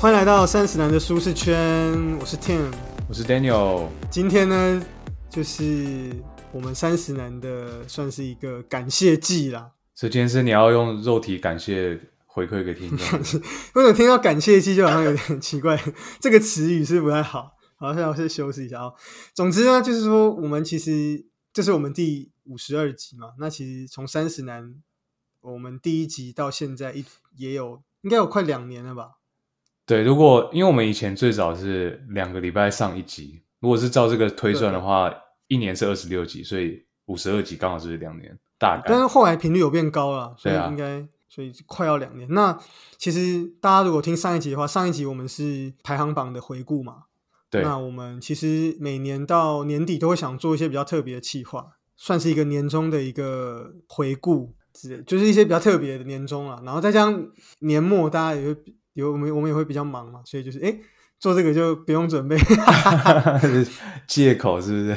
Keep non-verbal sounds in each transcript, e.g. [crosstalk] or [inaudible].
欢迎来到三十男的舒适圈，我是 Tim。我是 Daniel，今天呢，就是我们三十男的算是一个感谢季啦。所以今天是你要用肉体感谢回馈给听众，[laughs] 为什么听到感谢季就好像有点奇怪？这个词语是不太好，好像要先休息一下哦。总之呢，就是说我们其实这是我们第五十二集嘛。那其实从三十男我们第一集到现在一也有应该有快两年了吧。对，如果因为我们以前最早是两个礼拜上一集，如果是照这个推算的话，一年是二十六集，所以五十二集刚好是两年，大概。但是后来频率有变高了，所以应该、所以快要两年。那其实大家如果听上一集的话，上一集我们是排行榜的回顾嘛。对，那我们其实每年到年底都会想做一些比较特别的企划，算是一个年终的一个回顾就是一些比较特别的年终了。然后再加上年末，大家也会有我们我们也会比较忙嘛，所以就是哎做这个就不用准备，[laughs] [laughs] 借口是不是？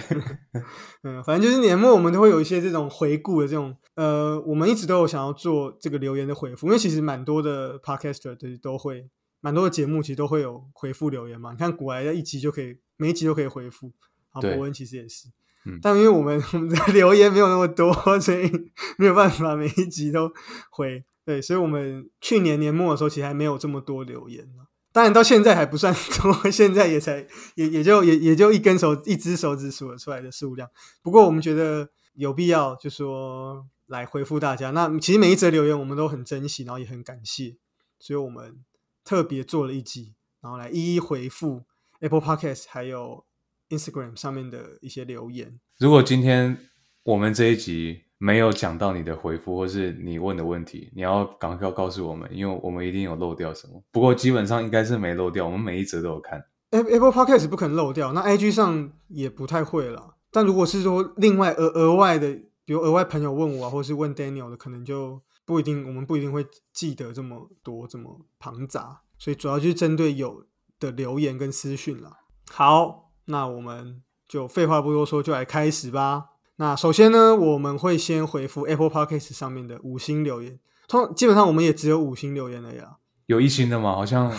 [laughs] 嗯，反正就是年末我们都会有一些这种回顾的这种，呃，我们一直都有想要做这个留言的回复，因为其实蛮多的 podcaster 都都会，蛮多的节目其实都会有回复留言嘛。你看古来一集就可以，每一集都可以回复，然后对伯恩其实也是，嗯但因为我们我们的留言没有那么多，所以没有办法每一集都回。对，所以我们去年年末的时候，其实还没有这么多留言。当然到现在还不算多，[laughs] 现在也才也也就也也就一根手一只手指数得出来的数量。不过我们觉得有必要，就说来回复大家。那其实每一则留言我们都很珍惜，然后也很感谢，所以我们特别做了一集，然后来一一回复 Apple Podcast 还有 Instagram 上面的一些留言。如果今天我们这一集没有讲到你的回复，或是你问的问题，你要赶快告诉我们，因为我们一定有漏掉什么。不过基本上应该是没漏掉，我们每一则都有看。Apple Podcast 不可能漏掉，那 IG 上也不太会了。但如果是说另外额额外的，比如额外朋友问我啊，或是问 Daniel 的，可能就不一定，我们不一定会记得这么多这么庞杂，所以主要就是针对有的留言跟私讯啦。好，那我们就废话不多说，就来开始吧。那首先呢，我们会先回复 Apple Podcast 上面的五星留言，通基本上我们也只有五星留言而已啦。有一星的吗？好像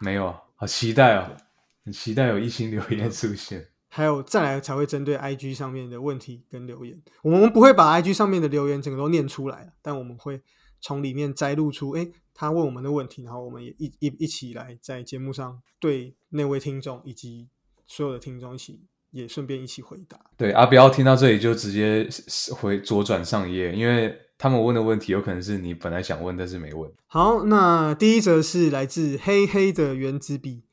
没有啊，好期待哦，很期待有一星留言出现。还有再来才会针对 IG 上面的问题跟留言，我们不会把 IG 上面的留言整个都念出来，但我们会从里面摘录出，诶，他问我们的问题，然后我们也一一一起来在节目上对那位听众以及所有的听众一起也顺便一起回答。对啊，不要听到这里就直接回左转上一页，因为他们问的问题有可能是你本来想问但是没问。好，那第一则是来自黑黑的原子笔，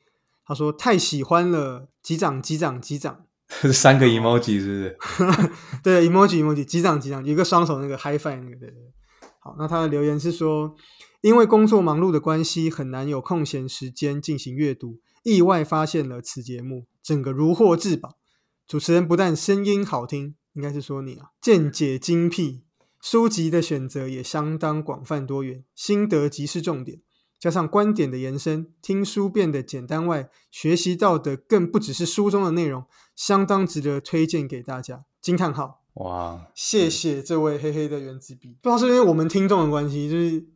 他说太喜欢了，击掌击掌击掌。[laughs] 三个 emoji 是不是？[laughs] 对，emoji emoji，击掌击掌，有一个双手那个 high five 那个，对对对。好，那他的留言是说，因为工作忙碌的关系，很难有空闲时间进行阅读，意外发现了此节目，整个如获至宝。主持人不但声音好听，应该是说你啊，见解精辟，书籍的选择也相当广泛多元，心得即是重点。加上观点的延伸，听书变得简单外，学习到的更不只是书中的内容，相当值得推荐给大家。惊叹号！哇，谢谢这位黑黑的原子笔。不知道是因为我们听众的关系，就是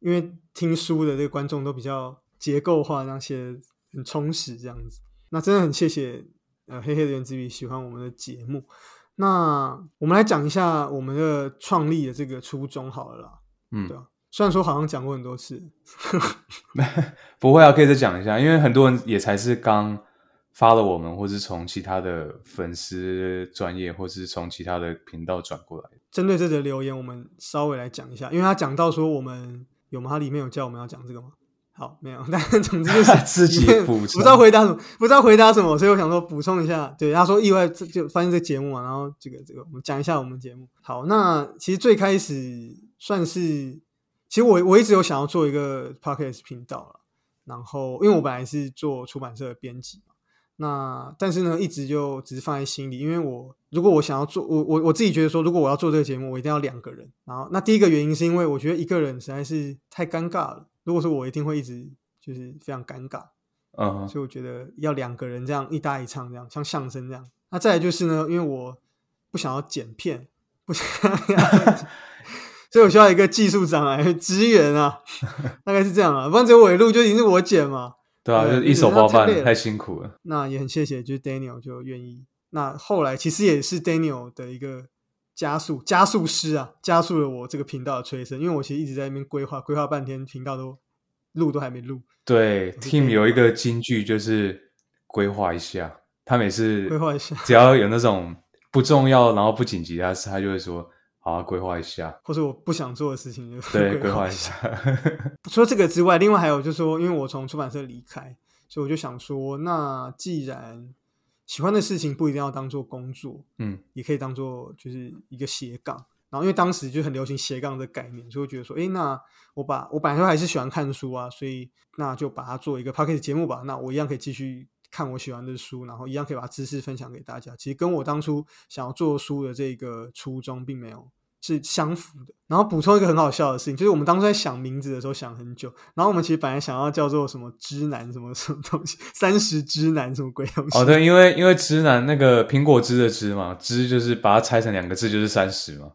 因为听书的这个观众都比较结构化，这样写得很充实，这样子。那真的很谢谢呃黑黑的原子笔喜欢我们的节目。那我们来讲一下我们的创立的这个初衷好了啦。嗯对，啊，虽然说好像讲过很多次，[laughs] 不会啊，可以再讲一下，因为很多人也才是刚发了我们，或是从其他的粉丝专业，或是从其他的频道转过来。针对这则留言，我们稍微来讲一下，因为他讲到说我们有吗？他里面有叫我们要讲这个吗？好，没有，[laughs] 但总之就是 [laughs] 自己补充不知道回答什么，不知道回答什么，所以我想说补充一下。对，他说意外这就发现这个节目嘛，然后这个这个我们讲一下我们节目。好，那其实最开始算是，其实我我一直有想要做一个 podcast 频道了，然后因为我本来是做出版社的编辑嘛，那但是呢一直就只是放在心里，因为我如果我想要做，我我我自己觉得说，如果我要做这个节目，我一定要两个人。然后那第一个原因是因为我觉得一个人实在是太尴尬了。如果说我一定会一直就是非常尴尬，嗯哼，所以我觉得要两个人这样一搭一唱，这样像相声这样。那再来就是呢，因为我不想要剪片，不想要，[laughs] 所以我需要一个技术长来支援啊，[laughs] 大概是这样啊。不然只有我一录就已经是我剪嘛，对啊，就一手就是包办太辛苦了。那也很谢谢，就是 Daniel 就愿意。那后来其实也是 Daniel 的一个加速加速师啊，加速了我这个频道的催生，因为我其实一直在那边规划，规划半天，频道都录都还没录，对，Team 有一个金句就是规划一下，他每次规划一下只要有那种不重要然后不紧急的事，他就会说好啊，规划一下。或者我不想做的事情就 [laughs] 对，规规划一一下。[laughs] [laughs] 除了这个之外，另外还有就是说，因为我从出版社离开，所以我就想说，那既然喜欢的事情不一定要当做工作，嗯，也可以当做就是一个斜杠。然后因为当时就很流行斜杠的概念，所以我觉得说，哎，那我把我本来就还是喜欢看书啊，所以那就把它做一个 p o c k e t 节目吧。那我一样可以继续看我喜欢的书，然后一样可以把知识分享给大家。其实跟我当初想要做书的这个初衷并没有是相符的。然后补充一个很好笑的事情，就是我们当初在想名字的时候想很久，然后我们其实本来想要叫做什么“知男”什么 [laughs] 什么东西，三十知男什么鬼东西。哦，对，因为因为知男那个苹果汁的汁嘛，汁就是把它拆成两个字就是三十嘛。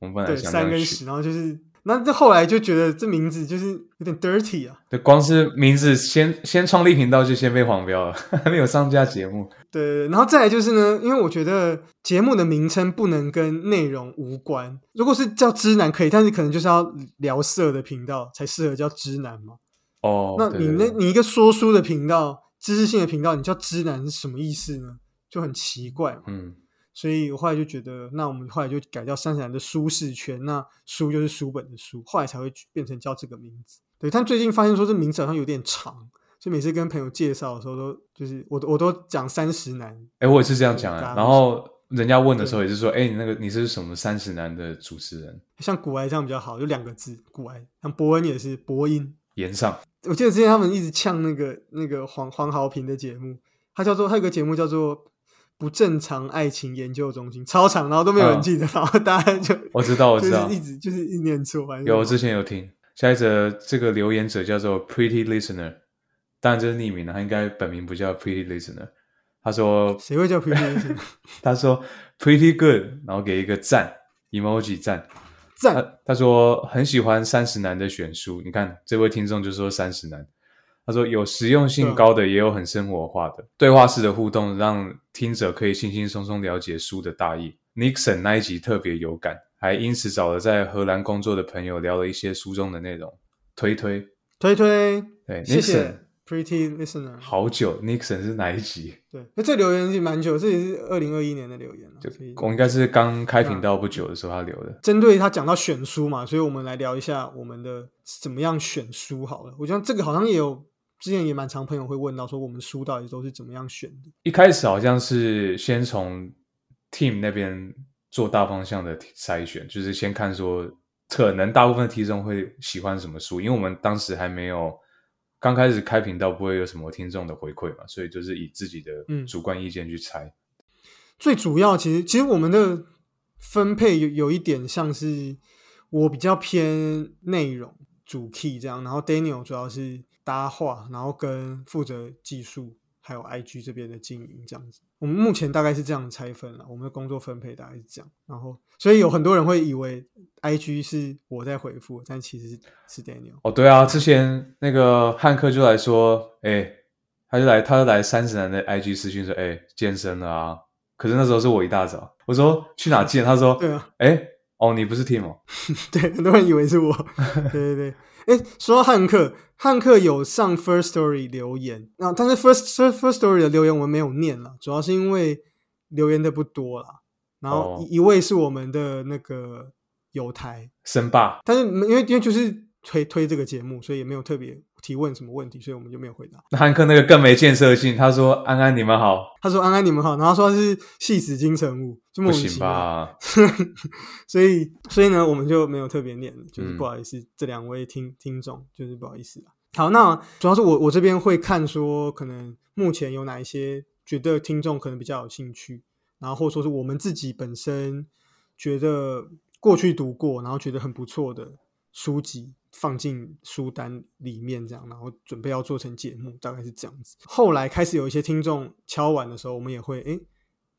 我们本来对，想三跟十，然后就是，那这后来就觉得这名字就是有点 dirty 啊。对，光是名字先先创立频道就先被黄标了，还 [laughs] 没有上架节目。对然后再来就是呢，因为我觉得节目的名称不能跟内容无关。如果是叫知男可以，但是可能就是要聊色的频道才适合叫知男嘛。哦，那你那你一个说书的频道、知识性的频道，你叫知男是什么意思呢？就很奇怪。嗯，所以我后来就觉得，那我们后来就改叫三十男的舒适圈，那书就是书本的书，后来才会变成叫这个名字。对，但最近发现说这名字好像有点长，所以每次跟朋友介绍的时候都就是我我都讲三十男，哎，我也是这样讲然后人家问的时候也是说，哎，你那个你是什么三十男的主持人？像古埃这样比较好，就两个字古埃。像伯恩也是伯音，言上我记得之前他们一直呛那个那个黄黄豪平的节目，他叫做他有个节目叫做。不正常爱情研究中心超长，然后都没有人嗯记得，然后大家就 [laughs] 我知道，我知道就是，一直就是一念错，反正有我之前有听。下一则这个留言者叫做 Pretty Listener，当然这是匿名的，他应该本名不叫 Pretty Listener。他说谁会叫 pretty [laughs] Listener？他说 Pretty good，然后给一个赞 emoji 赞。赞？他他说很喜欢三十男的选书，你看这位听众就说三十男，他说有实用性高的，也有很生活化的对话式的互动，让听者可以轻轻松松了解书的大意。Nixon 那一集特别有感，还因此找了在荷兰工作的朋友聊了一些书中的内容，推推。推推，对谢 Nixon 谢 pretty listener。好久，Nixon 是哪一集？对，那这留言是蛮久，这也是二零二一年的留言了，所以我应该是刚开频道不久的时候他留的。针对他讲到选书嘛，所以我们来聊一下我们的怎么样选书好了。我觉得这个好像也有之前也蛮常朋友会问到说，我们书到底都是怎么样选的？一开始好像是先从 team 那边做大方向的筛选，就是先看说可能大部分听众会喜欢什么书，因为我们当时还没有刚开始开频道，不会有什么听众的回馈嘛，所以就是以自己的嗯主观意见去猜。最主要其实其实我们的分配有有一点像是我比较偏内容主 key 这样，然后 Daniel 主要是搭话，然后跟负责技术还有 IG 这边的经营这样子。我们目前大概是这样拆分了，我们的工作分配大概是这样。然后所以有很多人会以为 IG 是我在回复，但其实是是 Daniel。哦，对啊，之前那个汉克就来说，哎，他就来，他就来三十男的 IG 私讯说，哎，健身了啊。可是那时候是我一大早，我说去哪健？他说，[laughs] 对啊，哎，哦，你不是 Tim 哦。[laughs] 对，很多人以为是我。对对对，哎，说到汉克，汉克有上 First Story 留言，那、但是 First First First Story 的留言我们没有念了，主要是因为留言的不多啦。然后哦一,、一位是我们的那个友台，神爸，但是因为因为就是推推这个节目，所以也没有特别提问什么问题，所以我们就没有回答。那汉克那个更没建设性。他说：“安安，你们好。他说：“安安你们好。”然后说他是戏子金城武，就”莫不行名其妙。吧？[laughs] 所以，所以呢，我们就没有特别念了，就是嗯不好意思，这两位听听众就是不好意思啊。好，那主要是我我这边会看说，可能目前有哪一些觉得听众可能比较有兴趣，然后或者说是我们自己本身觉得过去读过，然后觉得很不错的书籍放进书单里面，这样，然后准备要做成节目，大概是这样子。后来开始有一些听众敲碗的时候，我们也会诶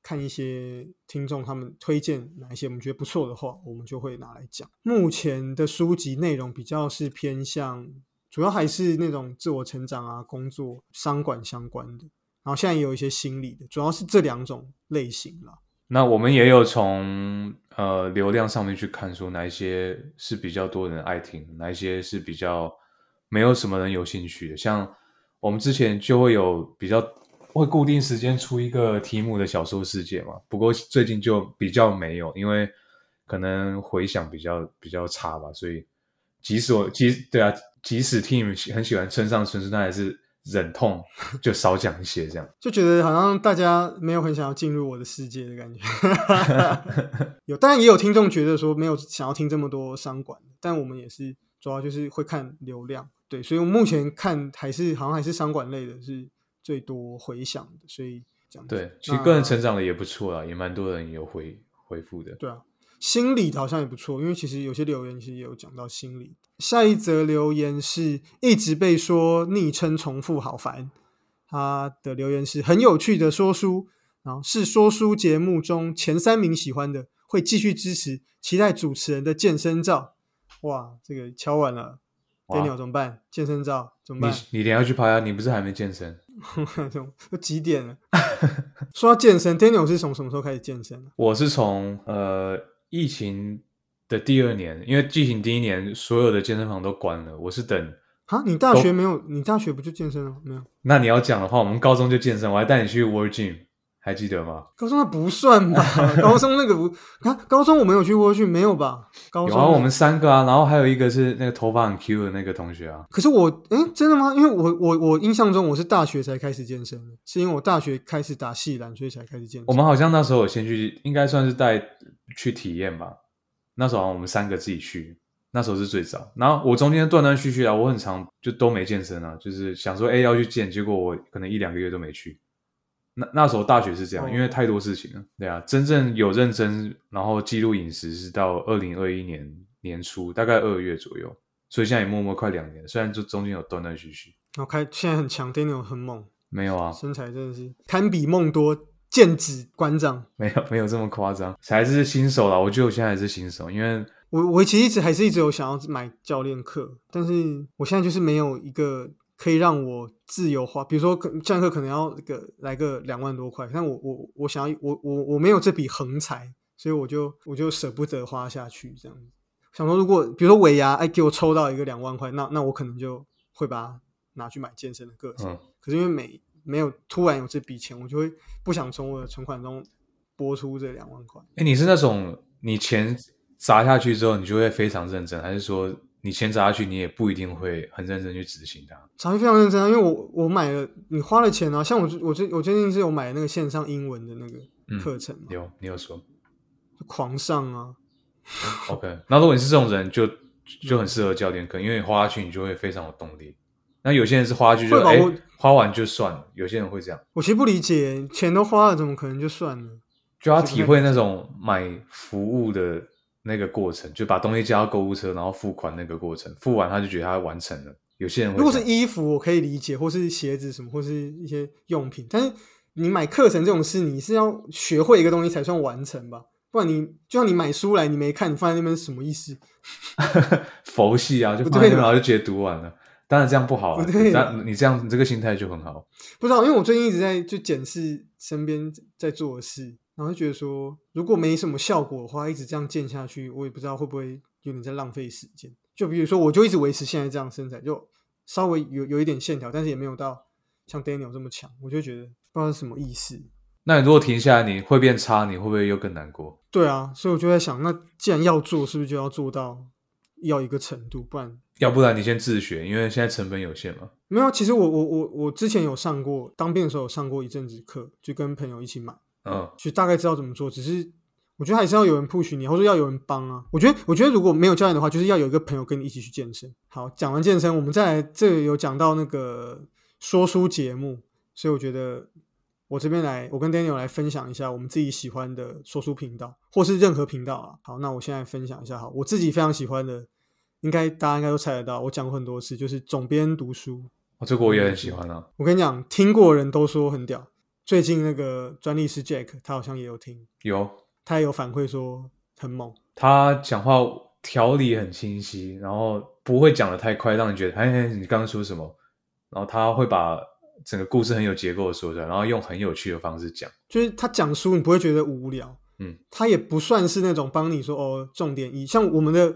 看一些听众他们推荐哪一些我们觉得不错的话，我们就会拿来讲。目前的书籍内容比较是偏向主要还是那种自我成长啊、工作、商管相关的。然后现在也有一些心理的，主要是这两种类型了。那我们也有从呃流量上面去看，说哪一些是比较多人爱听，哪一些是比较没有什么人有兴趣的。像我们之前就会有比较会固定时间出一个题目的小说世界嘛，不过最近就比较没有，因为可能回响比较比较差吧。所以即使我即对啊，即使 team 很喜欢村上春树，但还是。忍痛就少讲一些，这样就觉得好像大家没有很想要进入我的世界的感觉。[laughs] 有，当然也有听众觉得说没有想要听这么多商管，但我们也是主要就是会看流量，对，所以我目前看还是好像还是商管类的是最多回响的，所以这样对，其实个人成长的也不错啊，也蛮多人有回回复的。对啊，心理好像也不错，因为其实有些留言其实也有讲到心理。下一则留言是一直被说昵称重复，好烦。他的留言是很有趣的说书，然后是说书节目中前三名喜欢的，会继续支持，期待主持人的健身照。哇，这个敲完了，Daniel 怎么办？健身照怎么办？你你等下去拍啊？你不是还没健身？[laughs] 都几点了？[laughs] 说到健身，Daniel 是从什么时候开始健身？我是从呃疫情。的第二年，因为疫情第一年，所有的健身房都关了。我是等啊，你大学没有？你大学不就健身了？没有？那你要讲的话，我们高中就健身，我还带你去 World Gym，还记得吗？高中那不算吧？高中那个不，看高中我没有去 World Gym 没有吧？高中有啊，我们三个啊，然后还有一个是那个头发很 Q 的那个同学啊。可是我，哎，真的吗？因为我我我印象中我是大学才开始健身的，是因为我大学开始打细篮，所以才开始健身。我们好像那时候有先去，应该算是带去体验吧。那时候我们三个自己去，那时候是最早。然后我中间断断续续啊，我很长就都没健身啊，就是想说哎要去健，结果我可能一两个月都没去。那那时候大学是这样，因为太多事情了。对啊，真正有认真然后记录饮食是到二零二一年年初，大概二月左右。所以现在也默默快两年，虽然就中间有断断续续。然后开现在很强，Daniel 很猛。没有啊，身材真的是堪比梦多。剑指馆长，没有没有这么夸张，还是新手啦。我觉得我现在还是新手，因为我我其实一直还是一直有想要买教练课，但是我现在就是没有一个可以让我自由花，比如说教练课可能要个来个两万多块，但我我我想要我我我没有这笔横财，所以我就我就舍不得花下去这样子。想说如果比如说尾牙哎给我抽到一个两万块，那那我可能就会把它拿去买健身的课程。可是因为每没有突然有这笔钱，我就会不想从我的存款中拨出这两万块。哎，你是那种你钱砸下去之后，你就会非常认真，还是说你钱砸下去，你也不一定会很认真去执行它？砸去非常认真啊，因为我我买了，你花了钱啊。像我我最我最近是有买那个线上英文的那个课程，有你有说狂上啊。OK，那如果你是这种人，就就很适合教练课，因为你花下去，你就会非常有动力。那有些人是花去就哎，花完就算了。有些人会这样。我其实不理解，钱都花了，怎么可能就算了？就要体会那种买服务的那个过程，就把东西加到购物车，然后付款那个过程，付完他就觉得他完成了。有些人如果是衣服，我可以理解，或是鞋子什么，或是一些用品。但是你买课程这种事，你是要学会一个东西才算完成吧？不然你就像你买书来，你没看，你放在那边是什么意思？[laughs] 佛系啊，就放在那边，然后就直接读完了。当然这样不好你这样，你这个心态就很好。不知道，因为我最近一直在就检视身边在做的事，然后就觉得说，如果没什么效果的话，一直这样健下去，我也不知道会不会有点在浪费时间。就比如说，我就一直维持现在这样身材，就稍微有有一点线条，但是也没有到像 Daniel 这么强，我就觉得不知道是什么意思。那你如果停下来，你会变差，你会不会又更难过？对啊，所以我就在想，那既然要做，是不是就要做到要一个程度，不然。要不然你先自学，因为现在成本有限嘛。没有，其实我我我我之前有上过当兵的时候有上过一阵子课，就跟朋友一起买，嗯，就大概知道怎么做。只是我觉得还是要有人 push 你，或者说要有人帮啊。我觉得我觉得如果没有教练的话，就是要有一个朋友跟你一起去健身。好，讲完健身，我们再来这有讲到那个说书节目，所以我觉得我这边来，我跟 Daniel 来分享一下我们自己喜欢的说书频道，或是任何频道啊。好，那我现在分享一下，好，我自己非常喜欢的。应该大家应该都猜得到，我讲过很多次，就是总编读书。哦，这个我也很喜欢啊。我跟你讲，听过人都说很屌。最近那个专利师 Jack，他好像也有听，有，他也有反馈说很猛。他讲话条理很清晰，然后不会讲的太快，让你觉得哎哎，你刚刚说什么？然后他会把整个故事很有结构的说出来，然后用很有趣的方式讲。就是他讲书，你不会觉得无聊。嗯，他也不算是那种帮你说哦，重点一，像我们的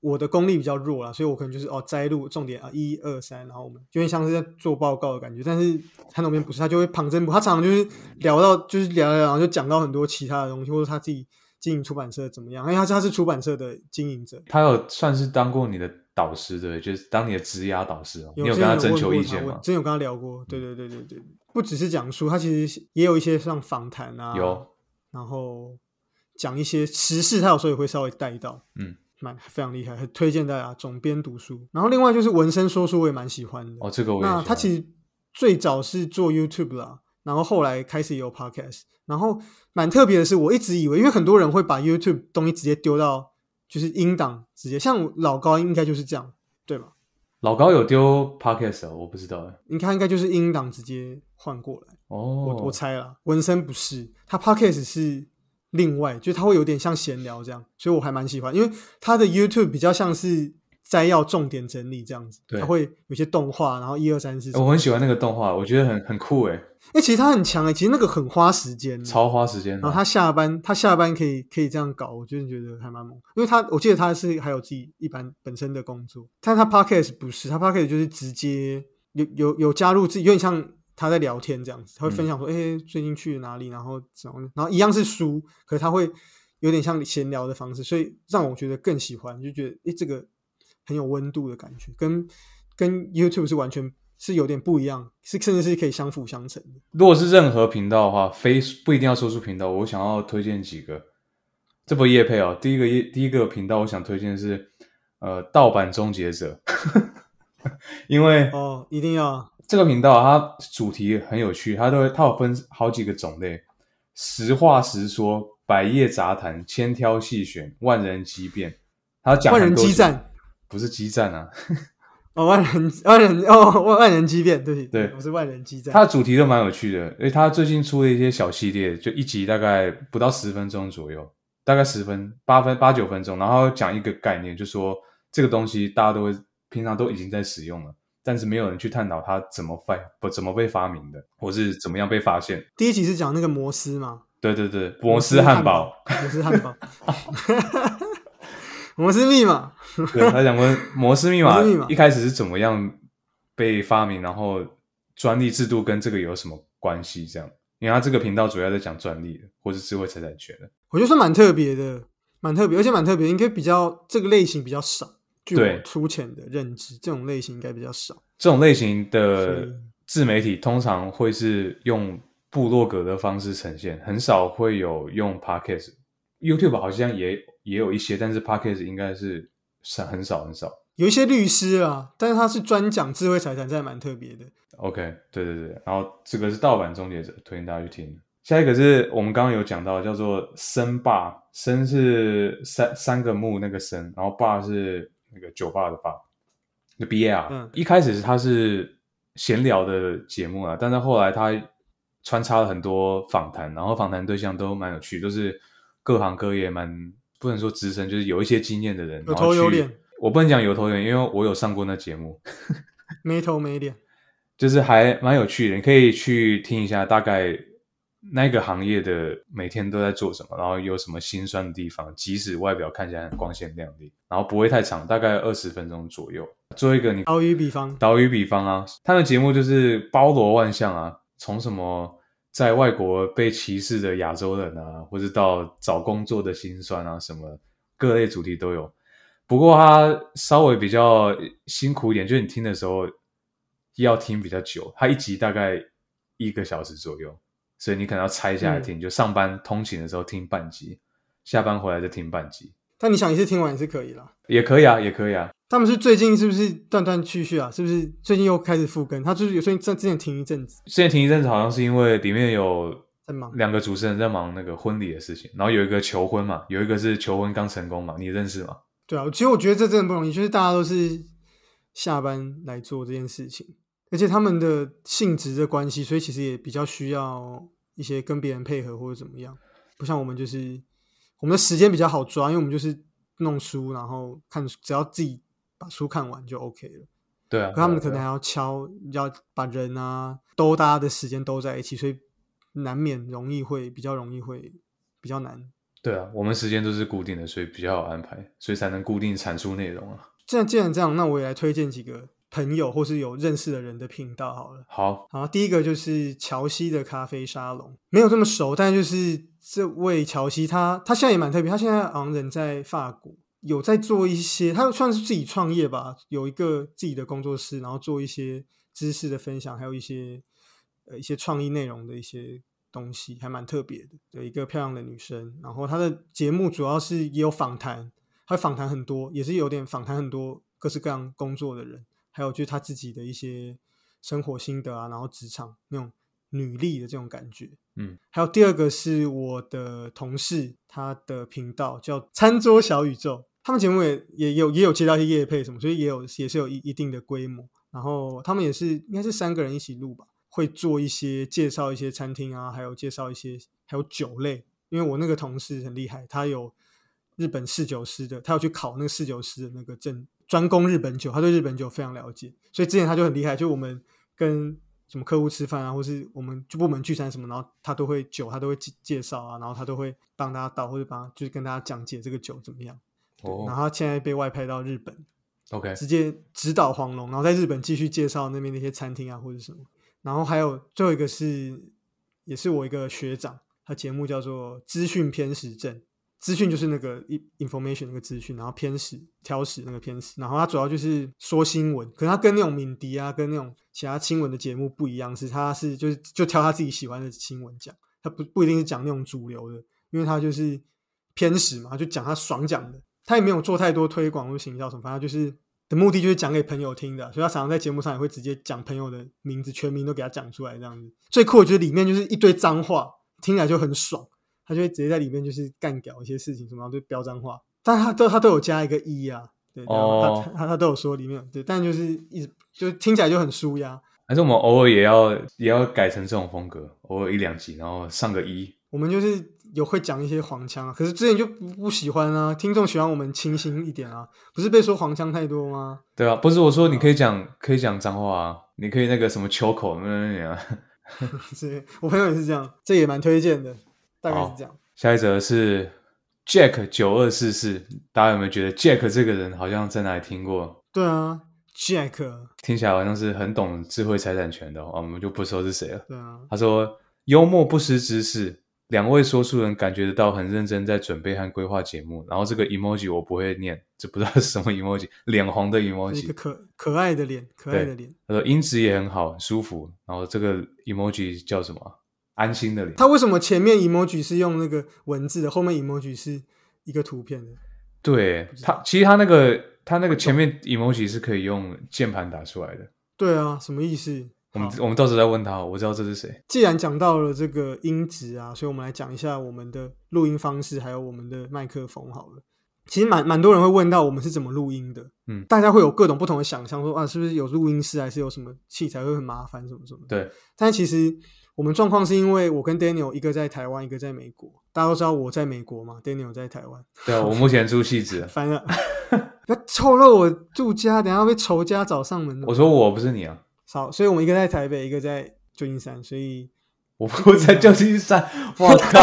我的功力比较弱啦，所以我可能就是哦摘录重点啊，一二三，然后我们有点像是在做报告的感觉。但是他那边不是，他就会旁征博，他常常就是聊到就是聊聊，然后就讲到很多其他的东西，或者他自己经营出版社怎么样，因为他是他是出版社的经营者。他有算是当过你的导师对，就是当你的职涯导师哦。你有跟他征求意见吗？我真有跟他聊过。对对对对对，不只是讲书，他其实也有一些像访谈啊，有，然后讲一些时事，他有时候也会稍微带到，嗯，蛮非常厉害，很推荐大家总编读书。然后另外就是纹身说书，我也蛮喜欢的。哦，这个我也那他其实最早是做 YouTube 啦，然后后来开始有 Podcast，然后蛮特别的是，我一直以为，因为很多人会把 YouTube 东西直接丢到就是音档，直接像老高应该就是这样，对吧？老高有丢 podcast 啊，我不知道哎。你看应该就是音档直接换过来。哦，我我猜啦，纹身不是，他 podcast 是另外，就他会有点像闲聊这样，所以我还蛮喜欢，因为他的 YouTube 比较像是摘要重点整理这样子，对他会有些动画，然后一二三四，我很喜欢那个动画，我觉得很很酷哎，哎、其实他很强哎、其实那个很花时间，超花时间。然后他下班，他下班可以可以这样搞，我真的觉得还蛮猛。因为他我记得他是还有自己一般本身的工作，但他 podcast 不是，他 podcast 就是直接有有有加入自己，有点像他在聊天这样子，他会分享说，哎、最近去了哪里，然后怎么，然后一样是书，可是他会有点像闲聊的方式，所以让我觉得更喜欢，就觉得哎、这个很有温度的感觉，跟跟 YouTube 是完全是有点不一样，是甚至是可以相辅相成的。如果是任何频道的话，非不一定要说出频道，我想要推荐几个。这不叶配哦，第一个叶第一个频道，我想推荐的是呃盗版终结者，[laughs] 因为哦，一定要这个频道啊它主题很有趣，它都会它有分好几个种类，实话实说、百业杂谈、千挑细选、万人激辩，它讲万人激战。不是激战啊，哦，万人万人哦，万万人激辩，对对我是万人激战。它的主题都蛮有趣的，因为它最近出了一些小系列，就一集大概不到十分钟左右，大概十分八分八九分钟，然后讲一个概念，就说这个东西大家都会平常都已经在使用了，但是没有人去探讨它怎么发不怎么被发明的，或是怎么样被发现。第一集是讲那个摩斯嘛，对对对，摩斯汉堡，摩斯汉堡 [laughs] [laughs] 摩斯密码，[laughs] 对他讲过摩斯密码摩斯密码一开始是怎么样被发明，然后专利制度跟这个有什么关系？这样，因为他这个频道主要在讲专利的，或是智慧财产权的。我觉得是蛮特别的，蛮特别，而且蛮特别，应该比较这个类型比较少。据我粗浅的认知，这种类型应该比较少。这种类型的自媒体通常会是用部落格的方式呈现，很少会有用 podcast。YouTube 好像也也有一些，但是 podcast 应该是少很少很少。有一些律师啊，但是他是专讲智慧财产，这还蛮特别的。OK，对对对，然后这个是盗版终结者，推荐大家去听。下一个是我们刚刚有讲到，叫做森霸，森是三三个木那个森，然后霸是那个酒吧的霸，那 B A R。嗯一开始它是闲聊的节目啊，但是后来它穿插了很多访谈，然后访谈对象都蛮有趣，都是各行各业蛮不能说资深，就是有一些经验的人，有头有脸。我不能讲有头有脸，因为我有上过那节目。[laughs] 没头没脸，就是还蛮有趣的，你可以去听一下，大概那个行业的每天都在做什么，然后有什么心酸的地方，即使外表看起来很光鲜亮丽，然后不会太长，大概二十分钟左右。做一个你打语比方，岛屿比方啊，他的节目就是包罗万象啊，从什么在外国被歧视的亚洲人啊，或者到找工作的辛酸啊，什么各类主题都有。不过他稍微比较辛苦一点，就是你听的时候要听比较久，他一集大概一个小时左右，所以你可能要拆下来听，就上班通勤的时候听半集，下班回来再听半集，但你想一次听完也是可以了。也可以啊，也可以啊。他们是最近是不是断断续续啊？是不是最近又开始复更？他就是有最近之前停一阵子，之前停一阵子，好像是因为里面有在忙。两个主持人在忙那个婚礼的事情，然后有一个求婚嘛，有一个是求婚刚成功嘛，你认识吗？对啊，其实我觉得这真的不容易，就是大家都是下班来做这件事情，而且他们的性质的关系，所以其实也比较需要一些跟别人配合或者怎么样，不像我们就是我们的时间比较好抓，因为我们就是弄书，然后看，只要自己把书看完就 OK 了。对啊，可他们可能还要敲，要把人啊都大家的时间都在一起，所以难免容易会比较容易会比较难。对啊，我们时间都是固定的，所以比较好安排，所以才能固定产出内容啊。既然既然这样，那我也来推荐几个朋友或是有认识的人的频道好了。好，好，第一个就是乔西的咖啡沙龙，没有这么熟，但就是这位乔西他他现在也蛮特别，他现在好像人在法国，有在做一些，他算是自己创业吧，有一个自己的工作室，然后做一些知识的分享，还有一些呃一些创意内容的一些东西，还蛮特别的。有一个漂亮的女生，然后她的节目主要是也有访谈，她访谈很多，也是有点访谈很多各式各样工作的人，还有就是她自己的一些生活心得啊，然后职场那种女力的这种感觉。嗯，还有第二个是我的同事，他的频道叫餐桌小宇宙，他们节目也也有也有接到一些业配什么，所以也有也是有一一定的规模。然后他们也是应该是三个人一起录吧，会做一些介绍一些餐厅啊，还有介绍一些还有酒类。因为我那个同事很厉害，他有日本侍酒师的，他要去考那个侍酒师的那个证，专攻日本酒，他对日本酒非常了解，所以之前他就很厉害，就我们跟什么客户吃饭啊，或是我们就部门聚餐什么，然后他都会酒，他都会介介绍啊，然后他都会帮大家倒或者帮就是跟大家讲解这个酒怎么样。对然哦后他现在被外派到日本，，OK，直接指导黄龙，然后在日本继续介绍那边的一些餐厅啊或者什么。然后还有最后一个是，也是我一个学长，他节目叫做《资讯偏食症》，资讯就是那个 information 那个资讯，然后偏食挑食那个偏食，然后他主要就是说新闻，可是他跟那种敏迪啊，跟那种其他新闻的节目不一样，是他是就是就挑他自己喜欢的新闻讲，他不不一定是讲那种主流的，因为他就是偏食嘛，他就讲他爽讲的，他也没有做太多推广或行销什么，反正就是的目的就是讲给朋友听的，所以他常常在节目上也会直接讲朋友的名字、全名都给他讲出来，这样子。最酷的就是里面就是一堆脏话，听起来就很爽，他就会直接在里面就是干掉一些事情什么，然后就飙脏话，但他都他都有加一个一啊，对，然后哦他他他都有说里面对，但就是一直就听起来就很舒压。还是我们偶尔也要也要改成这种风格，偶尔一两集，然后上个一。我们就是有会讲一些黄腔啊，可是之前就不不喜欢啊，听众喜欢我们清新一点啊，不是被说黄腔太多吗？对啊，不是我说你可以讲可以讲脏话啊，你可以那个什么秋口那那那啊。[laughs] 是我朋友也是这样，这也蛮推荐的，大概是好这样。下一则是 Jack 九二四四，大家有没有觉得 Jack 这个人好像在哪里听过？对啊，Jack，听起来好像是很懂智慧财产权的哦，我们就不说是谁了。对啊，他说幽默不失知识，两位说书人感觉得到很认真在准备和规划节目。然后这个 emoji 我不会念，这不知道是什么 [laughs] emoji，脸红的是一个 emoji。可可爱的脸，可爱的脸。他说音质也很好，很舒服。然后这个 emoji 叫什么？安心的脸。他为什么前面 emoji 是用那个文字的，后面 emoji 是一个图片的？对他，其实他那个他那个前面 emoji 是可以用键盘打出来的。对啊，什么意思？我们我们到时候再问他，我知道这是谁。既然讲到了这个音质啊，所以我们来讲一下我们的录音方式，还有我们的麦克风好了。其实蛮蛮多人会问到我们是怎么录音的，嗯大家会有各种不同的想象，说啊，是不是有录音室，还是有什么器材会很麻烦什么什么的。对，但其实我们状况是因为我跟 Daniel 一个在台湾，一个在美国。大家都知道我在美国嘛，Daniel 在台湾。对啊，我目前住戏子。[laughs] 烦了，不 [laughs] 要透露我住家，等下被仇家找上门。我说我不是你啊，好，所以我们一个在台北，一个在旧金山，所以 [laughs] 我不在旧金山。[laughs] 我靠，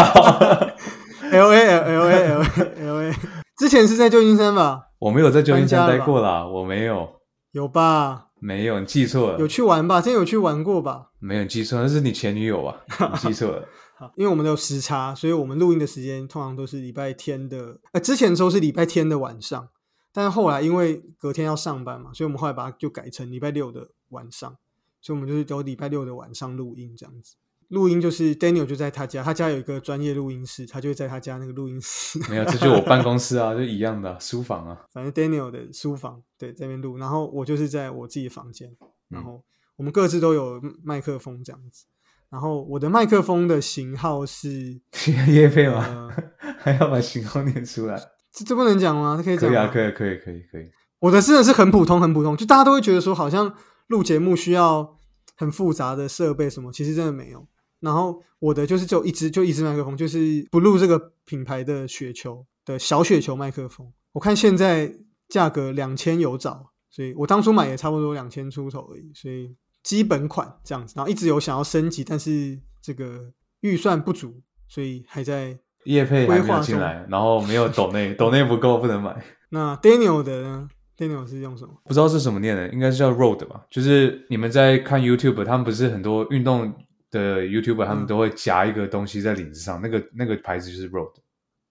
[laughs] L A L A L A L A，之前是在旧金山吧？我没有在旧金山待过啦，我没有，有吧？没有，你记错了有，去玩吧？之前有去玩过吧？没有你记错，那是你前女友吧？你记错了。好，因为我们都有时差，所以我们录音的时间通常都是礼拜天的，呃，之前的时候是礼拜天的晚上，但是后来因为隔天要上班嘛，所以我们后来把它就改成礼拜六的晚上，所以我们就是都礼拜六的晚上录音这样子。录音就是 Daniel 就在他家，他家有一个专业录音室，他就会在他家那个录音室，没有，这就我办公室啊，[laughs] 就一样的啊、书房啊。反正 Daniel 的书房对在那边录，然后我就是在我自己的房间，然嗯后我们各自都有麦克风这样子。然后我的麦克风的型号是 [laughs] 叶配吗？呃，[laughs] 还要把型号念出来？这这不能讲吗？这可以讲吗？可以啊，可以，可以，可以，可以。我的真的是很普通，很普通，就大家都会觉得说，好像录节目需要很复杂的设备什么，其实真的没有。然后我的就是只有一支，就一支麦克风，就是不录这个品牌的雪球的小雪球麦克风，我看现在价格两千有找，所以我当初买也差不多两千出头而已，所以基本款这样子，然后一直有想要升级，但是这个预算不足，所以还在叶配还没有规划进来，然后没有抖内，[laughs] 抖内不够不能买。那 Daniel 的呢？Daniel 是用什么？不知道是什么念的，应该是叫 Road 吧？就是你们在看 YouTube，他们不是很多运动的 YouTuber，他们嗯都会夹一个东西在领子上，那个那个牌子就是 Road，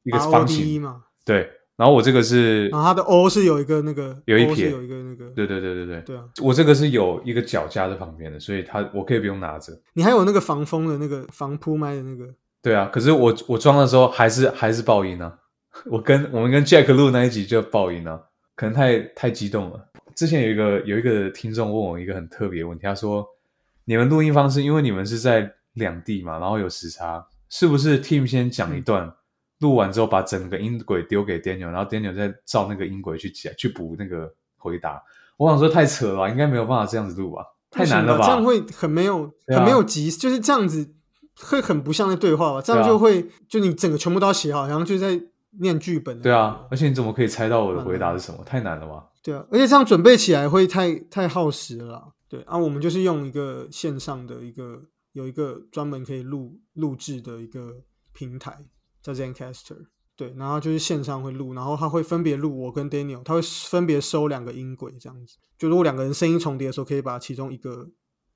一个方 E 形。嘛，对，然后我这个是，然后它的 O 是有一个那个有一撇有一个那个，对对对对对，对啊，我这个是有一个脚架在旁边的，所以它我可以不用拿着。你还有那个防风的那个防扑麦的那个，对啊，可是我我装的时候还是还是爆音啊！我跟我们跟 Jack 录那一集就爆音啊，可能太太激动了。之前有一个有一个听众问我一个很特别的问题，他说：“你们录音方式，因为你们是在两地嘛，然后有时差，是不是 Team 先讲一段，录完之后把整个音轨丢给 Daniel，然后 Daniel 再照那个音轨去讲去补那个回答？”我想说太扯了吧，应该没有办法这样子录吧，太难了吧？这样会很没有啊很没有急，就是这样子会很不像在对话吧？这样就会就你整个全部都要写好，然后就在念剧本。对啊，，而且你怎么可以猜到我的回答是什么？太难了吧？对啊，而且这样准备起来会太太耗时了啦。对啊，我们就是用一个线上的一个有一个专门可以录录制的一个平台叫 ZenCaster。对，然后就是线上会录，然后他会分别录我跟 Daniel，他会分别收两个音轨，这样子。就如果两个人声音重叠的时候，可以把其中一个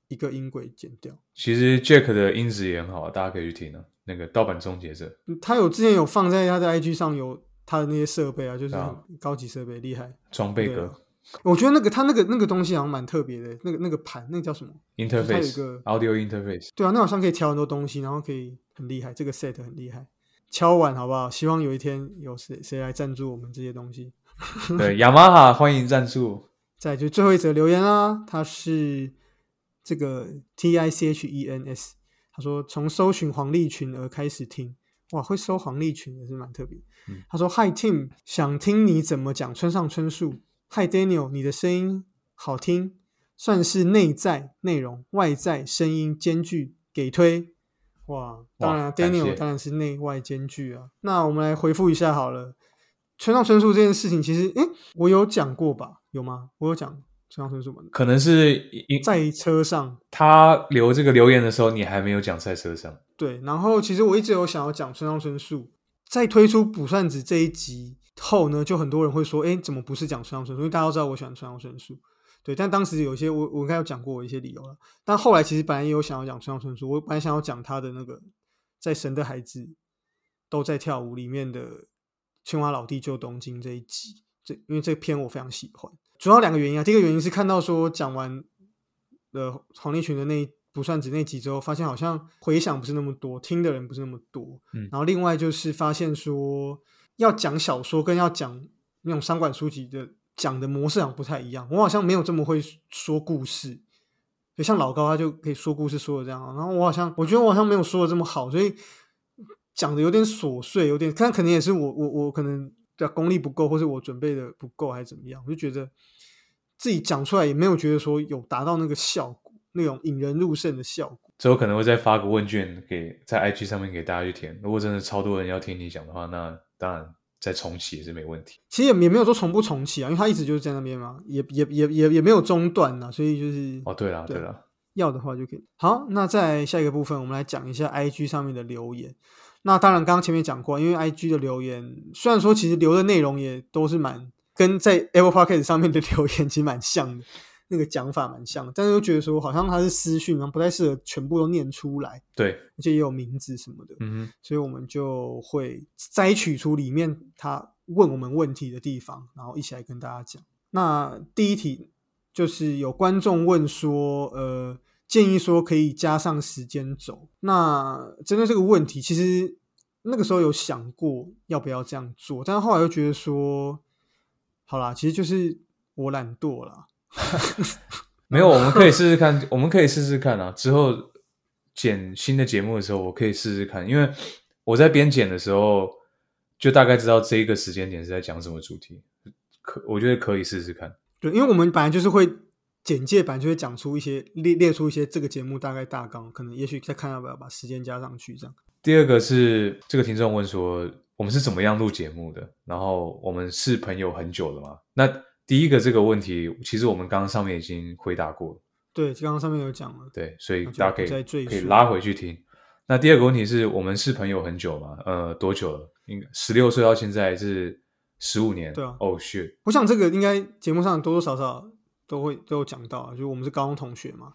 一个音轨剪掉。其实 Jack 的音质也很好，大家可以去听啊。那个盗版终结者，嗯他有之前有放在他的 IG 上有他的那些设备啊，就是高级设备，厉害。装备哥我觉得那个他那个那个东西好像蛮特别的，那个那个盘那个叫什么？它有一，interface 个 audio interface，对啊，那好像可以调很多东西，然后可以很厉害，这个 set 很厉害。敲碗好不好？希望有一天有谁谁来赞助我们这些东西。对，雅马哈欢迎赞助。再就最后一则留言啦，他是这个 T I C H E N S，他说从搜寻黄立群而开始听，哇，会搜黄立群也是蛮特别。嗯他说：“Hi Tim，想听你怎么讲村上春树。Hi Daniel，你的声音好听，算是内在内容、外在声音兼具，给推。哇，当然啊 Daniel 当然是内外兼具啊。那我们来回复一下好了。村上春树这件事情，其实诶，我有讲过吧？有吗？我有讲村上春树吗？可能是因在车上，他留这个留言的时候，你还没有讲在车上。对。然后其实我一直有想要讲村上春树，在推出《卜算子》这一集后呢，就很多人会说，哎，怎么不是讲村上春树？因为大家都知道我喜欢村上春树。对，但当时有一些我我应该有讲过我一些理由了，但后来其实本来也有想要讲村上春树，我本来想要讲他的那个在《神的孩子都在跳舞》里面的青蛙老弟救东京这一集，这因为这篇我非常喜欢，主要两个原因啊，第一个原因是看到说讲完呃黄立群的那不算子那集之后，发现好像回响不是那么多，听的人不是那么多，嗯然后另外就是发现说要讲小说跟要讲那种商管书籍的讲的模式好像不太一样，我好像没有这么会说故事。就像老高，他就可以说故事说的这样，然后我好像我觉得我好像没有说的这么好，所以讲的有点琐碎，有点，但可能也是我我我可能的功力不够，或是我准备的不够，还是怎么样，我就觉得自己讲出来也没有觉得说有达到那个效果，那种引人入胜的效果。之后可能会再发个问卷给在 IG 上面给大家去填。如果真的超多人要听你讲的话，那当然再重启也是没问题。其实也也没有说重不重启啊，因为他一直就是在那边嘛，也也也也也没有中断呐，所以就是哦，对了对对了，要的话就可以。好，那在下一个部分，我们来讲一下 IG 上面的留言。那当然，刚刚前面讲过，因为 IG 的留言虽然说其实留的内容也都是蛮跟在 Apple Podcast 上面的留言其实蛮像的，那个讲法蛮像，但是又觉得说好像它是私讯，然后不太适合全部都念出来，对，而且也有名字什么的。嗯哼，所以我们就会摘取出里面他问我们问题的地方，然后一起来跟大家讲。那第一题就是有观众问说，呃，建议说可以加上时间轴。那针对这个问题，其实那个时候有想过要不要这样做，但是后来又觉得说，好啦，其实就是我懒惰啦。[laughs] 没有，我们可以试试看，我们可以试试看啊。之后剪新的节目的时候，我可以试试看，因为我在编剪的时候，就大概知道这一个时间点是在讲什么主题，可我觉得可以试试看。对，因为我们本来就是会简介，本来就会讲出一些列列出一些这个节目大概大纲，可能也许再看要不要把时间加上去这样。第二个是这个听众问说，我们是怎么样录节目的，然后我们是朋友很久了吗？那第一个这个问题，其实我们刚刚上面已经回答过了。对，刚刚上面有讲了。对，所以大家可以可以拉回去听。那第二个问题是我们是朋友很久吗？呃，多久了？应该十六岁到现在是十五年。对啊哦、shit，我想这个应该节目上多多少少都会都有讲到啊，就是我们是高中同学嘛，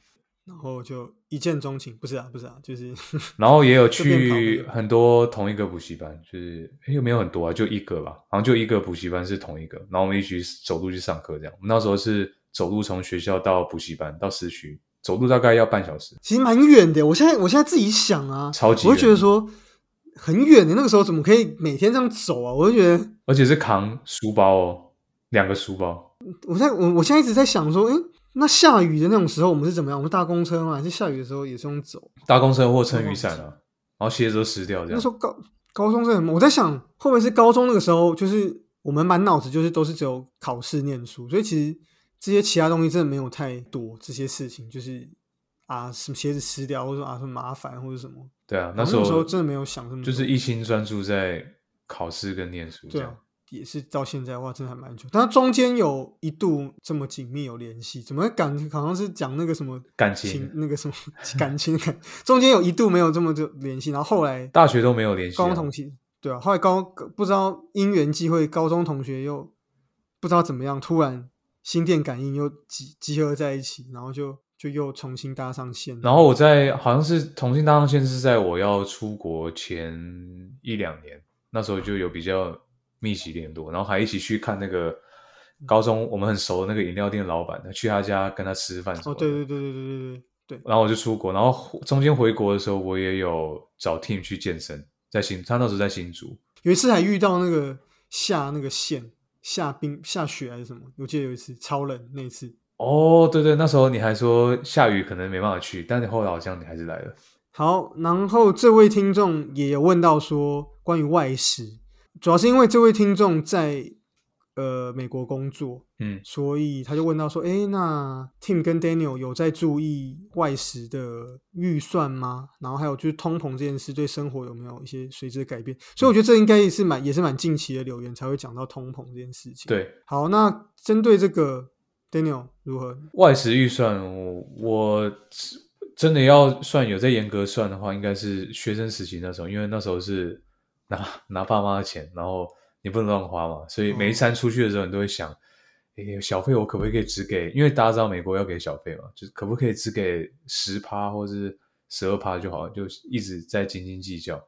然后就一见钟情，不是啊，不是啊，就是然后也有 [laughs] 去很多同一个补习班，就是诶又没有很多啊，就一个吧，好像就一个补习班是同一个，然后我们一起走路去上课这样。我们那时候是走路从学校到补习班到市区，走路大概要半小时，其实蛮远的。我现在我现在自己想啊，超级我会觉得远说很远的，那个时候怎么可以每天这样走啊？我就觉得而且是扛书包哦，两个书包。我在我我现在一直在想说，诶，那下雨的那种时候我们是怎么样？我们搭公车吗？还是下雨的时候也是用走？搭公车或撑雨伞啊，然后鞋子都湿掉这样那时。候高高中是很，我在想会不会是高中那个时候，就是我们满脑子就是都是只有考试念书，所以其实这些其他东西真的没有太多这些事情，就是啊什么鞋子湿掉，或者说啊什么麻烦或者什么，对啊，那时候时候真的没有想这么多，就是一心专注在考试跟念书这样对啊。，也是到现在哇，真的还蛮久，但它中间有一度这么紧密有联系，怎么感好像是讲那个什么感情情那个什么感情感，中间有一度没有这么就联系，然后后来大学都没有联系、啊。高中同学，对啊，后来高不知道因缘际会，高中同学又不知道怎么样，突然心电感应又集集合在一起，然后就就又重新搭上线。然后我在好像是重新搭上线是在我要出国前一两年，那时候就有比较密集联络，然后还一起去看那个高中我们很熟的那个饮料店老板，去他家跟他吃饭哦，对对对对对对对，然后我就出国，然后中间回国的时候，我也有找 team 去健身，在新他那时候在新竹，有一次还遇到那个下那个线下冰下雪还是什么，我记得有一次超冷那一次。哦，对对，那时候你还说下雨可能没办法去，但是后来好像你还是来了。好，然后这位听众也有问到说关于外食，主要是因为这位听众在呃美国工作，嗯，所以他就问到说：“诶，那 Tim 跟 Daniel 有在注意外食的预算吗？然后还有就是通膨这件事对生活有没有一些随之的改变？”所以我觉得这应该也是蛮也是蛮近期的留言才会讲到通膨这件事情。，对好，那针对这个 Daniel 如何？外食预算，我我真的要算有在严格算的话，应该是学生时期那时候，因为那时候是拿 [laughs] 拿爸妈的钱，然后你不能乱花嘛，所以每一餐出去的时候，你都会想，诶，小费我可不可以只给？因为大家知道美国要给小费嘛，就是可不可以只给十趴或是十二趴就好，就一直在斤斤计较。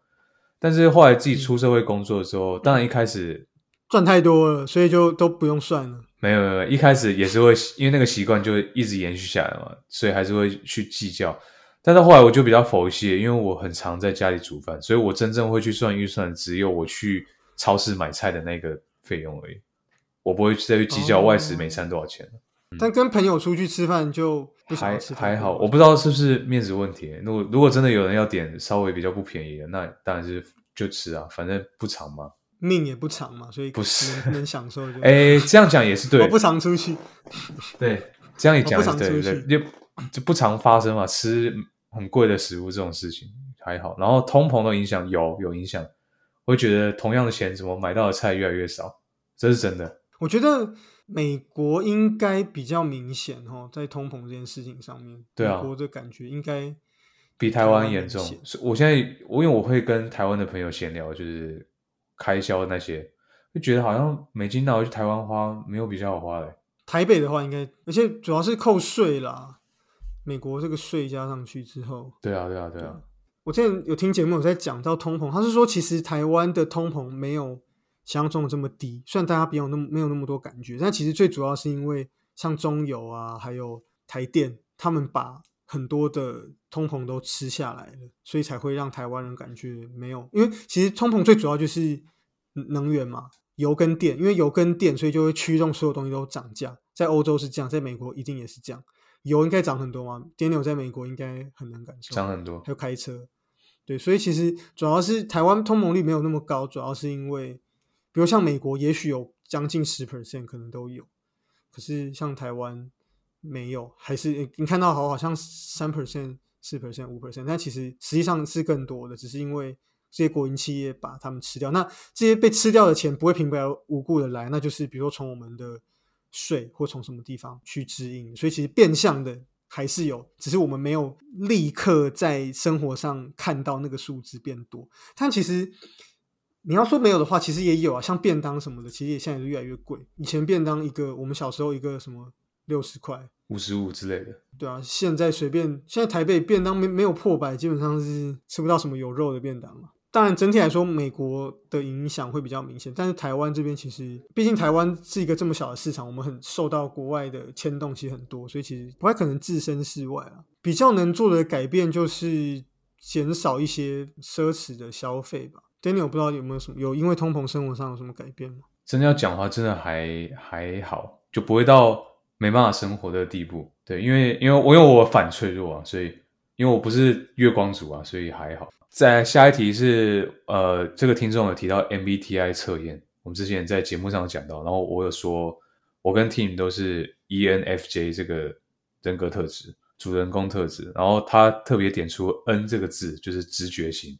但是后来自己出社会工作的时候，当然一开始赚太多了，所以就都不用算了。没有，没有一开始也是会，因为那个习惯就一直延续下来嘛，所以还是会去计较。但是后来我就比较佛系，因为我很常在家里煮饭，所以我真正会去算预算，只有我去超市买菜的那个费用而已。我不会再去计较外食每餐多少钱。但跟朋友出去吃饭就不吃太多还好，我不知道是不是面子问题。如果如果真的有人要点稍微比较不便宜的，那当然是就吃啊，反正不长嘛。命也不长嘛，所以不是能能享受就。哎，这样讲也是对我，不常出去，对，这样一讲对对出对，就就不常发生嘛，吃很贵的食物这种事情还好。然后通膨的影响有有影响，我会觉得同样的钱怎么买到的菜越来越少，这是真的。我觉得美国应该比较明显哦，在通膨这件事情上面，对啊美国的感觉应该比台湾严重我现在我因为我会跟台湾的朋友闲聊，就是开销那些，就觉得好像美金拿回去台湾花没有比较好花嘞。台北的话应该，而且主要是扣税啦。美国这个税加上去之后，对啊，对啊，对啊，我之前有听节目有在讲到通膨，他是说其实台湾的通膨没有想象中的这么低，虽然大家没有那么没有那么多感觉，但其实最主要是因为像中油啊，还有台电，他们把很多的通膨都吃下来了，所以才会让台湾人感觉没有，因为其实通膨最主要就是能源嘛，油跟电，因为油跟电，所以就会驱动所有东西都涨价，在欧洲是这样，在美国一定也是这样。油应该涨很多嘛？Daniel 在美国应该很难感受，涨很多。还有开车，对，所以其实主要是台湾通膨率没有那么高，主要是因为，比如像美国，也许有将近十 percent 可能都有，可是像台湾没有，还是你看到好好像三 percent、四 percent、五 percent，但其实实际上是更多的，只是因为这些国营企业把他们吃掉。那这些被吃掉的钱不会平白无故的来，那就是比如说从我们的税或从什么地方去支应。所以其实变相的还是有，只是我们没有立刻在生活上看到那个数字变多。但其实你要说没有的话，其实也有啊，像便当什么的，其实也现在是越来越贵。以前便当一个，我们小时候一个什么六十块。五十五之类的，对啊，现在随便，现在台北便当没没有破百，基本上是吃不到什么有肉的便当嘛。当然，整体来说，美国的影响会比较明显，但是台湾这边其实，毕竟台湾是一个这么小的市场，我们很受到国外的牵动，其实很多，所以其实不太可能置身事外啊。比较能做的改变就是减少一些奢侈的消费吧。Daniel 不知道有没有什么有因为通膨生活上有什么改变吗？真的要讲话，真的还还好，就不会到。没办法生活的地步，对，因为因为我因为我反脆弱啊，所以因为我不是月光族啊，所以还好。在下一题是呃，这个听众有提到 MBTI 测验，我们之前在节目上讲到，然后我有说，我跟 Tim 都是 ENFJ 这个人格特质，主人公特质，然后他特别点出 N 这个字就是直觉型，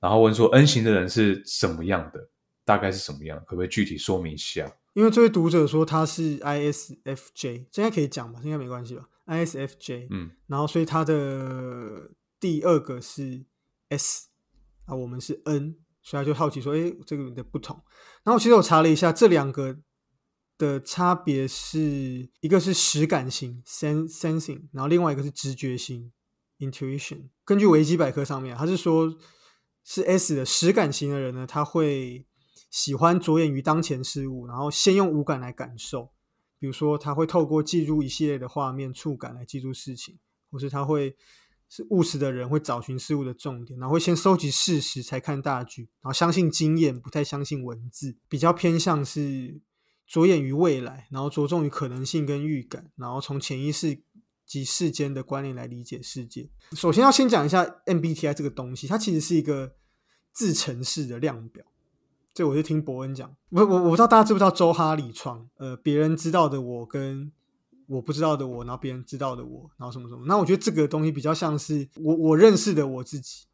然后问说 N 型的人是什么样的，大概是什么样，可不可以具体说明一下？因为这位读者说他是 ISFJ，这应该可以讲吧？应该没关系吧？ISFJ，嗯，然后所以他的第二个是 S 啊，我们是 N，所以他就好奇说，哎，这个的不同。然后其实我查了一下，这两个的差别是一个是实感型 （sensing），然后另外一个是直觉型 （intuition）。根据维基百科上面，他是说，是 S 的实感型的人呢，他会。喜欢着眼于当前事物，然后先用五感来感受。比如说，他会透过记住一系列的画面、触感来记住事情，或是他会是务实的人，会找寻事物的重点，然后会先收集事实才看大局，然后相信经验，不太相信文字，比较偏向是着眼于未来，然后着重于可能性跟预感，然后从潜意识及世间的关联来理解世界。首先要先讲一下 MBTI 这个东西，它其实是一个自成式的量表。这我就听伯恩讲，我我我不知道大家知不知道周哈里窗，呃，别人知道的我跟我不知道的我，然后别人知道的我，然后什么什么，那我觉得这个东西比较像是我我认识的我自己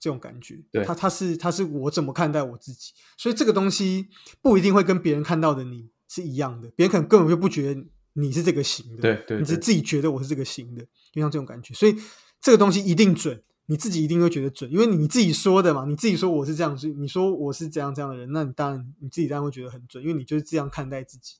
这种感觉，对，他他是他是我怎么看待我自己，所以这个东西不一定会跟别人看到的你是一样的，别人可能根本就不觉得你是这个型的，对对，你是自己觉得我是这个型的，就像这种感觉，所以这个东西一定准。你自己一定会觉得准，因为你自己说的嘛，你自己说我是这样，是你说我是这样这样的人，那你当然你自己当然会觉得很准，因为你就是这样看待自己。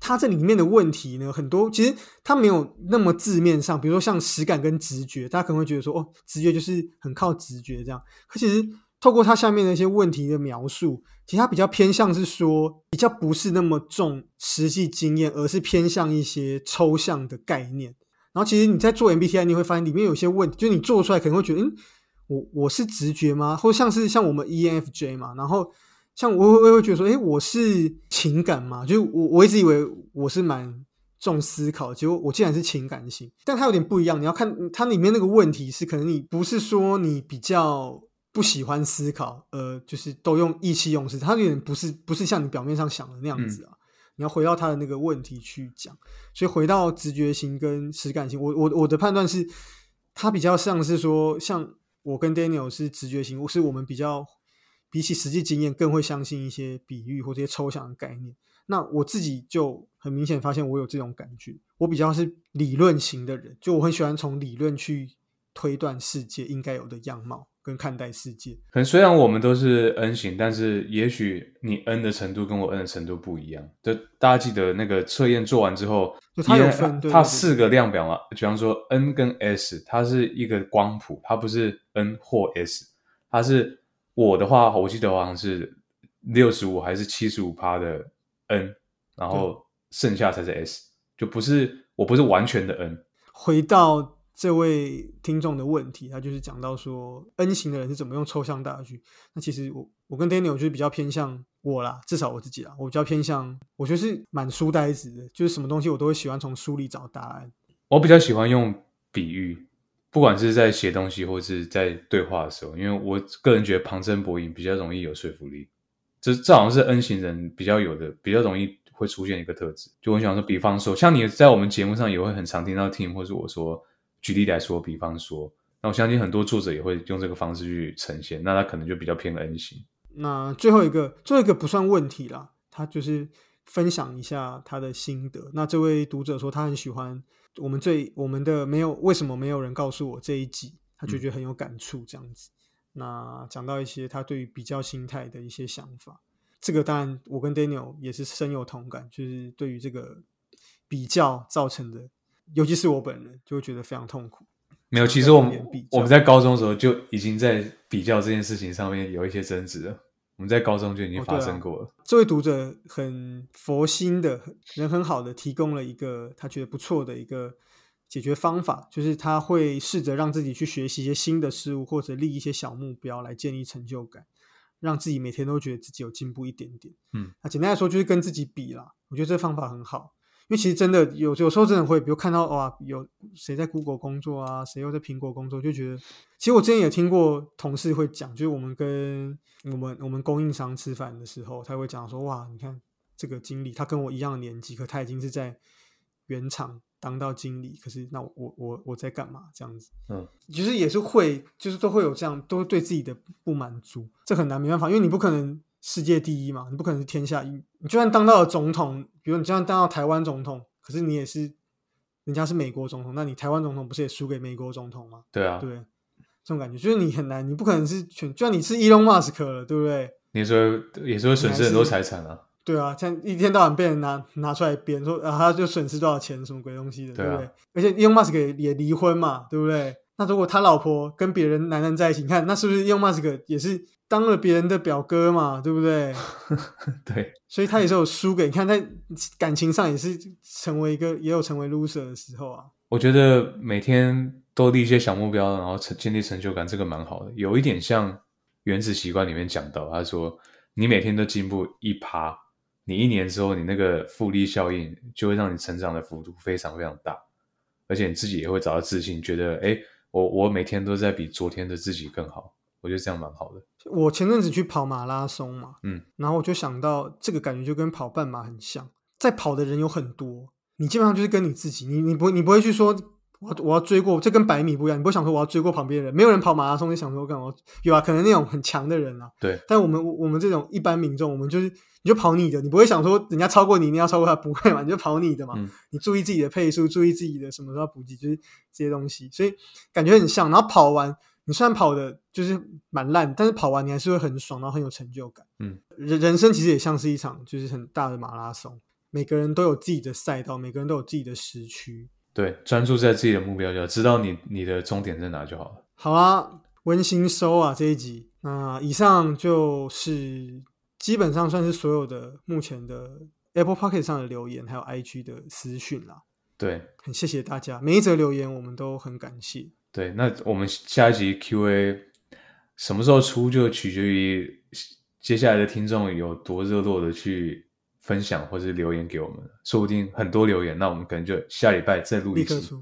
它这里面的问题呢，很多其实它没有那么字面上，比如说像实感跟直觉，大家可能会觉得说哦，直觉就是很靠直觉这样。可其实透过它下面的一些问题的描述，其实它比较偏向是说，比较不是那么重实际经验，而是偏向一些抽象的概念。然后其实你在做 MBTI，你会发现里面有些问题，就是你做出来可能会觉得，嗯，我我是直觉吗？或像是像我们 ENFJ 嘛，然后像我我我会觉得说，哎，我是情感嘛？就我我一直以为我是蛮重思考，结果我竟然是情感型，但它有点不一样。你要看它里面那个问题是，可能你不是说你比较不喜欢思考，呃，就是都用意气用事，它有点不是不是像你表面上想的那样子啊。你要回到他的那个问题去讲，所以回到直觉型跟实感型，我我我的判断是，他比较像是说，像我跟 Daniel 是直觉型，是我们比较比起实际经验更会相信一些比喻或这些抽象的概念。那我自己就很明显发现我有这种感觉，我比较是理论型的人，就我很喜欢从理论去推断世界应该有的样貌。跟看待世界，可能虽然我们都是 N 型，但是也许你 N 的程度跟我 N 的程度不一样。就大家记得那个测验做完之后，它有分，它四个量表嘛。比方说 N 跟 S，它是一个光谱，它不是 N 或 S，它是我的话，我记得好像是六十五还是七十五趴的 N，然后剩下才是 S，就不是我不是完全的 N。回到。这位听众的问题，他就是讲到说，N 型的人是怎么用抽象大句？那其实我我跟 Daniel 就是比较偏向我啦，至少我自己啦，我比较偏向，我觉得是蛮书呆子的，就是什么东西我都会喜欢从书里找答案。我比较喜欢用比喻，不管是在写东西或是在对话的时候，因为我个人觉得旁征博引比较容易有说服力。这这好像是 N 型人比较有的，比较容易会出现一个特质。就我想说，比方说，像你在我们节目上也会很常听到听，或是我说。举例来说，比方说那我相信很多作者也会用这个方式去呈现，那他可能就比较偏 N 型。那最后一个，最后一个不算问题啦，他就是分享一下他的心得。那这位读者说他很喜欢我们最我们的没有为什么没有人告诉我这一集，他就觉得很有感触这样子。那讲到一些他对于比较心态的一些想法，这个当然我跟 Daniel 也是深有同感，就是对于这个比较造成的，尤其是我本人就会觉得非常痛苦。没有，其实我们我们在高中的时候就已经在比较这件事情上面有一些争执了。我们在高中就已经发生过了。这位读者很佛心的人，很好的提供了一个他觉得不错的一个解决方法，就是他会试着让自己去学习一些新的事物，或者立一些小目标来建立成就感，让自己每天都觉得自己有进步一点点。嗯，那简单来说就是跟自己比啦。我觉得这个方法很好。因为其实真的有有时候真的会，比如看到哇，有谁在 Google 工作啊，谁又在苹果工作，就觉得，其实我之前也听过同事会讲，就是我们跟我们我们供应商吃饭的时候，他会讲说，哇，你看这个经理，他跟我一样的年纪，可他已经是在原厂当到经理，可是那我我我在干嘛这样子？嗯，其实也是会，就是都会有这样，都对自己的不满足，这很难，没办法，因为你不可能。世界第一嘛，你不可能是天下一。你就算当到了总统，比如你就算当到台湾总统，可是你也是人家是美国总统，那你台湾总统不是也输给美国总统吗？对啊，对，这种感觉就是你很难，你不可能是全，就算你是伊隆马斯克了，对不对？你说也是会损失很多财产啊。对啊，像一天到晚被人拿拿出来编说啊，他就损失多少钱，什么鬼东西的，对不对？而且伊隆马斯克也离婚嘛，对不对？那如果他老婆跟别人男人在一起，你看那是不是用 mask 也是？当了别人的表哥嘛，对不对？[laughs] 对，所以他也是有输给你看，在感情上也是成为一个，也有成为 loser 的时候啊。我觉得每天都立一些小目标，然后成建立成就感，这个蛮好的。有一点像《原子习惯》里面讲到，他说你每天都进步一趴，你一年之后，你那个复利效应就会让你成长的幅度非常非常大，而且你自己也会找到自信，觉得哎，我我每天都在比昨天的自己更好。我觉得这样蛮好的。我前阵子去跑马拉松嘛，嗯，然后我就想到这个感觉就跟跑半马很像，在跑的人有很多，你基本上就是跟你自己，你你不你不会去说我我要追过，这跟百米不一样，你不会想说我要追过旁边人，没有人跑马拉松你想说干嘛？有啊，可能那种很强的人啊，对，但我们我们这种一般民众，我们就是你就跑你的，你不会想说人家超过你，你要超过他，不会嘛？你就跑你的嘛，你注意自己的配速，注意自己的什么时候补给，就是这些东西，所以感觉很像，然后跑完。你虽然跑的就是蛮烂，但是跑完你还是会很爽，然后很有成就感。嗯，人人生其实也像是一场就是很大的马拉松，每个人都有自己的赛道，每个人都有自己的时区。对，专注在自己的目标，就知道你你的终点在哪就好了。好啦，温馨收啊这一集。那以上就是基本上算是所有的目前的 Apple Pocket 上的留言，还有 IG 的私讯啦。对，很谢谢大家，每一则留言我们都很感谢。对，那我们下一集 Q&A 什么时候出，就取决于接下来的听众有多热络的去。分享或是留言给我们，说不定很多留言，那我们可能就下礼拜再录一期。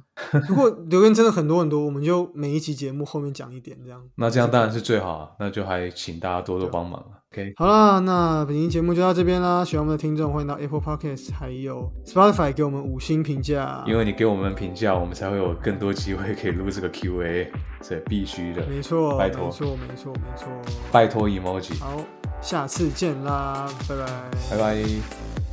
如果留言真的很多很多，我们就每一期节目后面讲一点这样。[laughs] 那这样当然是最好啊，那就还请大家多多帮忙了。OK，好啦，那本期节目就到这边啦。喜欢我们的听众，欢迎到 Apple Podcast 还有 Spotify 给我们五星评价。因为你给我们评价，我们才会有更多机会可以录这个 Q&A，是必须的。没错，拜托，没错，没错，没错。拜托 Emoji。好。下次见啦，拜拜，拜拜。